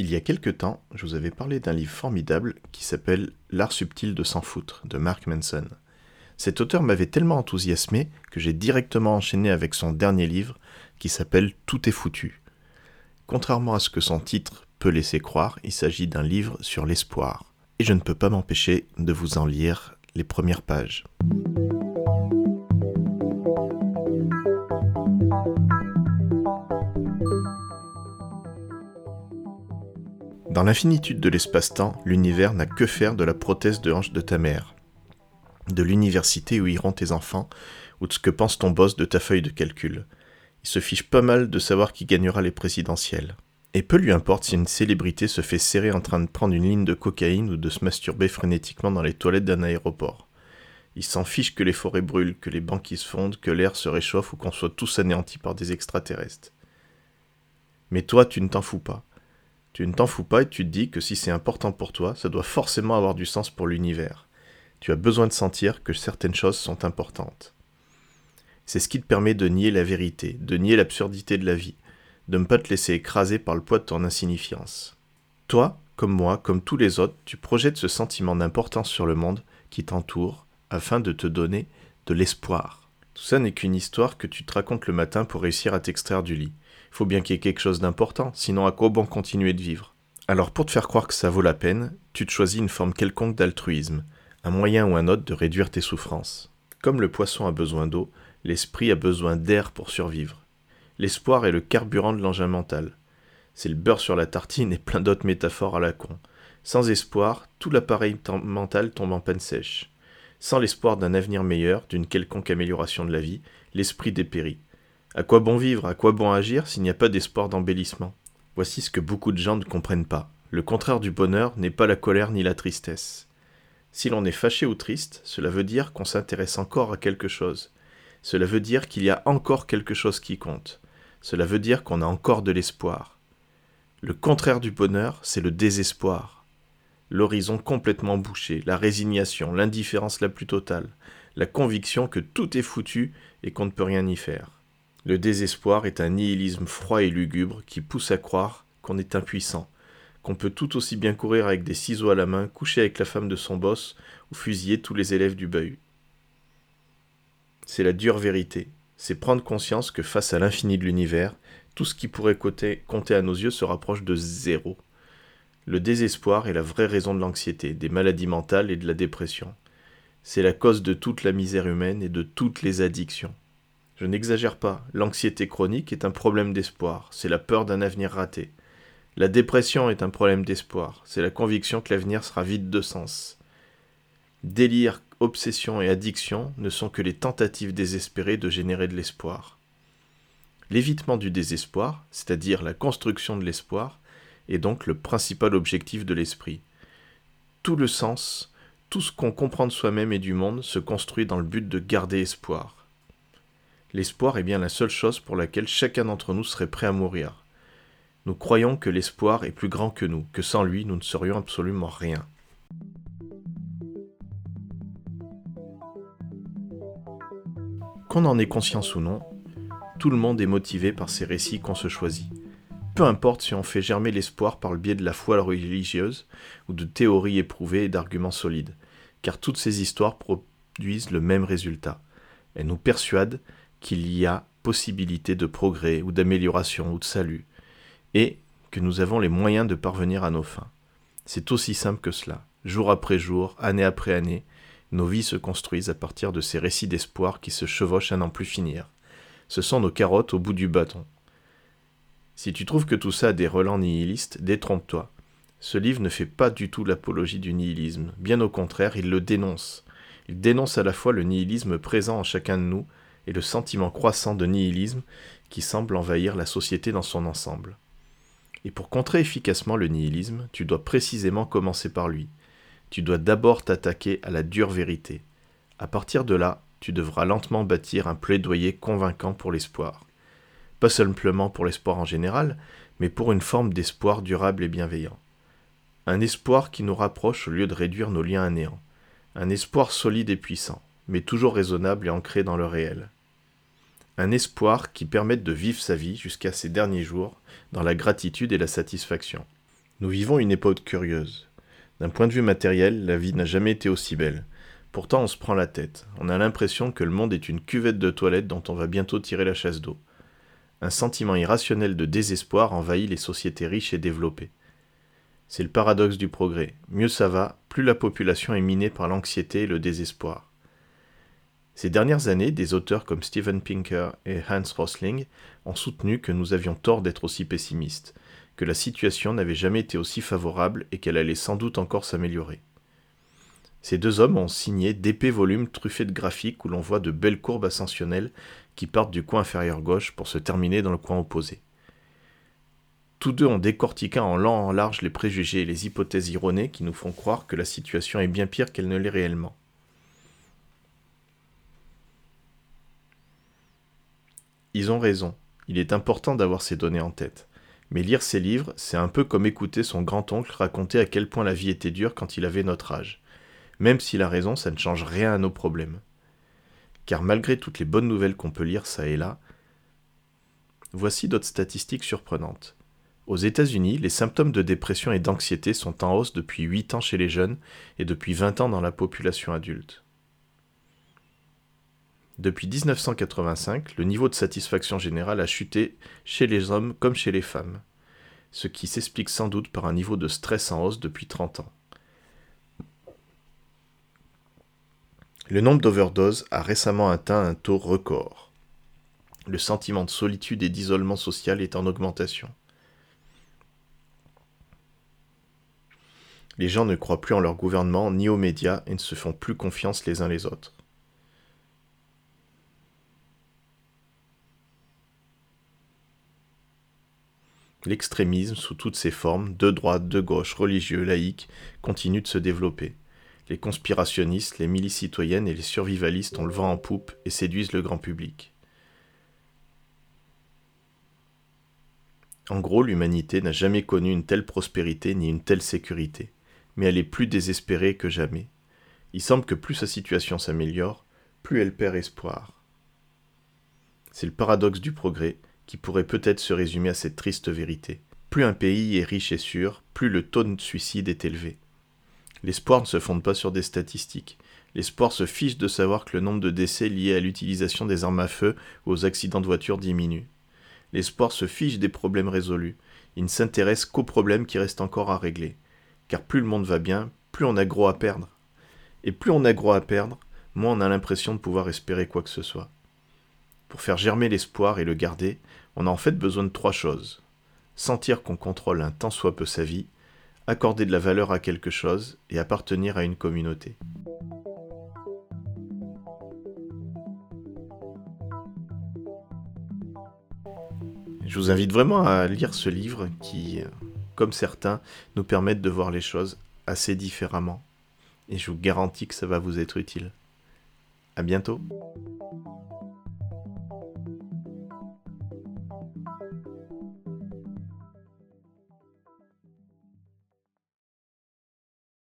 Il y a quelque temps, je vous avais parlé d'un livre formidable qui s'appelle L'art subtil de s'en foutre de Mark Manson. Cet auteur m'avait tellement enthousiasmé que j'ai directement enchaîné avec son dernier livre qui s'appelle Tout est foutu. Contrairement à ce que son titre peut laisser croire, il s'agit d'un livre sur l'espoir. Et je ne peux pas m'empêcher de vous en lire les premières pages. Dans l'infinitude de l'espace-temps, l'univers n'a que faire de la prothèse de hanche de ta mère, de l'université où iront tes enfants, ou de ce que pense ton boss de ta feuille de calcul. Il se fiche pas mal de savoir qui gagnera les présidentielles. Et peu lui importe si une célébrité se fait serrer en train de prendre une ligne de cocaïne ou de se masturber frénétiquement dans les toilettes d'un aéroport. Il s'en fiche que les forêts brûlent, que les banquises fondent, que l'air se réchauffe ou qu'on soit tous anéantis par des extraterrestres. Mais toi, tu ne t'en fous pas. Tu ne t'en fous pas et tu te dis que si c'est important pour toi, ça doit forcément avoir du sens pour l'univers. Tu as besoin de sentir que certaines choses sont importantes. C'est ce qui te permet de nier la vérité, de nier l'absurdité de la vie, de ne pas te laisser écraser par le poids de ton insignifiance. Toi, comme moi, comme tous les autres, tu projettes ce sentiment d'importance sur le monde qui t'entoure afin de te donner de l'espoir. Tout ça n'est qu'une histoire que tu te racontes le matin pour réussir à t'extraire du lit. Faut bien qu'il y ait quelque chose d'important, sinon à quoi bon continuer de vivre? Alors pour te faire croire que ça vaut la peine, tu te choisis une forme quelconque d'altruisme, un moyen ou un autre de réduire tes souffrances. Comme le poisson a besoin d'eau, l'esprit a besoin d'air pour survivre. L'espoir est le carburant de l'engin mental. C'est le beurre sur la tartine et plein d'autres métaphores à la con. Sans espoir, tout l'appareil mental tombe en panne sèche. Sans l'espoir d'un avenir meilleur, d'une quelconque amélioration de la vie, l'esprit dépérit. À quoi bon vivre, à quoi bon agir s'il n'y a pas d'espoir d'embellissement? Voici ce que beaucoup de gens ne comprennent pas. Le contraire du bonheur n'est pas la colère ni la tristesse. Si l'on est fâché ou triste, cela veut dire qu'on s'intéresse encore à quelque chose. Cela veut dire qu'il y a encore quelque chose qui compte. Cela veut dire qu'on a encore de l'espoir. Le contraire du bonheur, c'est le désespoir. L'horizon complètement bouché, la résignation, l'indifférence la plus totale, la conviction que tout est foutu et qu'on ne peut rien y faire. Le désespoir est un nihilisme froid et lugubre qui pousse à croire qu'on est impuissant, qu'on peut tout aussi bien courir avec des ciseaux à la main, coucher avec la femme de son boss ou fusiller tous les élèves du bahut. C'est la dure vérité, c'est prendre conscience que face à l'infini de l'univers, tout ce qui pourrait compter, à nos yeux se rapproche de zéro. Le désespoir est la vraie raison de l'anxiété, des maladies mentales et de la dépression. C'est la cause de toute la misère humaine et de toutes les addictions. Je n'exagère pas, l'anxiété chronique est un problème d'espoir, c'est la peur d'un avenir raté. La dépression est un problème d'espoir, c'est la conviction que l'avenir sera vide de sens. Délire, obsession et addiction ne sont que les tentatives désespérées de générer de l'espoir. L'évitement du désespoir, c'est-à-dire la construction de l'espoir, est donc le principal objectif de l'esprit. Tout le sens, tout ce qu'on comprend de soi-même et du monde se construit dans le but de garder espoir. L'espoir est bien la seule chose pour laquelle chacun d'entre nous serait prêt à mourir. Nous croyons que l'espoir est plus grand que nous, que sans lui nous ne serions absolument rien. Qu'on en ait conscience ou non, tout le monde est motivé par ces récits qu'on se choisit. Peu importe si on fait germer l'espoir par le biais de la foi religieuse ou de théories éprouvées et d'arguments solides, car toutes ces histoires produisent le même résultat. Elles nous persuadent qu'il y a possibilité de progrès ou d'amélioration ou de salut, et que nous avons les moyens de parvenir à nos fins. C'est aussi simple que cela. Jour après jour, année après année, nos vies se construisent à partir de ces récits d'espoir qui se chevauchent à n'en plus finir. Ce sont nos carottes au bout du bâton. Si tu trouves que tout ça a des relents nihilistes, détrompe-toi. Ce livre ne fait pas du tout l'apologie du nihilisme, bien au contraire, il le dénonce. Il dénonce à la fois le nihilisme présent en chacun de nous et le sentiment croissant de nihilisme qui semble envahir la société dans son ensemble. Et pour contrer efficacement le nihilisme, tu dois précisément commencer par lui. Tu dois d'abord t'attaquer à la dure vérité. À partir de là, tu devras lentement bâtir un plaidoyer convaincant pour l'espoir. Pas simplement pour l'espoir en général, mais pour une forme d'espoir durable et bienveillant. Un espoir qui nous rapproche au lieu de réduire nos liens à néant. Un espoir solide et puissant mais toujours raisonnable et ancré dans le réel. Un espoir qui permette de vivre sa vie jusqu'à ses derniers jours dans la gratitude et la satisfaction. Nous vivons une époque curieuse. D'un point de vue matériel, la vie n'a jamais été aussi belle. Pourtant, on se prend la tête. On a l'impression que le monde est une cuvette de toilette dont on va bientôt tirer la chasse d'eau. Un sentiment irrationnel de désespoir envahit les sociétés riches et développées. C'est le paradoxe du progrès. Mieux ça va, plus la population est minée par l'anxiété et le désespoir. Ces dernières années, des auteurs comme Steven Pinker et Hans Rosling ont soutenu que nous avions tort d'être aussi pessimistes, que la situation n'avait jamais été aussi favorable et qu'elle allait sans doute encore s'améliorer. Ces deux hommes ont signé d'épais volumes truffés de graphiques où l'on voit de belles courbes ascensionnelles qui partent du coin inférieur gauche pour se terminer dans le coin opposé. Tous deux ont décortiqué en long en large les préjugés et les hypothèses ironées qui nous font croire que la situation est bien pire qu'elle ne l'est réellement. Ils ont raison, il est important d'avoir ces données en tête. Mais lire ses livres, c'est un peu comme écouter son grand-oncle raconter à quel point la vie était dure quand il avait notre âge. Même s'il a raison, ça ne change rien à nos problèmes. Car malgré toutes les bonnes nouvelles qu'on peut lire ça et là, voici d'autres statistiques surprenantes. Aux États-Unis, les symptômes de dépression et d'anxiété sont en hausse depuis 8 ans chez les jeunes et depuis 20 ans dans la population adulte. Depuis 1985, le niveau de satisfaction générale a chuté chez les hommes comme chez les femmes, ce qui s'explique sans doute par un niveau de stress en hausse depuis 30 ans. Le nombre d'overdoses a récemment atteint un taux record. Le sentiment de solitude et d'isolement social est en augmentation. Les gens ne croient plus en leur gouvernement ni aux médias et ne se font plus confiance les uns les autres. L'extrémisme, sous toutes ses formes, de droite, de gauche, religieux, laïque, continue de se développer. Les conspirationnistes, les milices citoyennes et les survivalistes ont le vent en poupe et séduisent le grand public. En gros, l'humanité n'a jamais connu une telle prospérité ni une telle sécurité, mais elle est plus désespérée que jamais. Il semble que plus sa situation s'améliore, plus elle perd espoir. C'est le paradoxe du progrès, qui pourrait peut-être se résumer à cette triste vérité. Plus un pays est riche et sûr, plus le taux de suicide est élevé. L'espoir ne se fonde pas sur des statistiques. L'espoir se fiche de savoir que le nombre de décès liés à l'utilisation des armes à feu ou aux accidents de voiture diminue. L'espoir se fiche des problèmes résolus. Il ne s'intéresse qu'aux problèmes qui restent encore à régler. Car plus le monde va bien, plus on a gros à perdre. Et plus on a gros à perdre, moins on a l'impression de pouvoir espérer quoi que ce soit. Pour faire germer l'espoir et le garder, on a en fait besoin de trois choses. Sentir qu'on contrôle un tant soit peu sa vie, accorder de la valeur à quelque chose et appartenir à une communauté. Je vous invite vraiment à lire ce livre qui, comme certains, nous permettent de voir les choses assez différemment. Et je vous garantis que ça va vous être utile. À bientôt.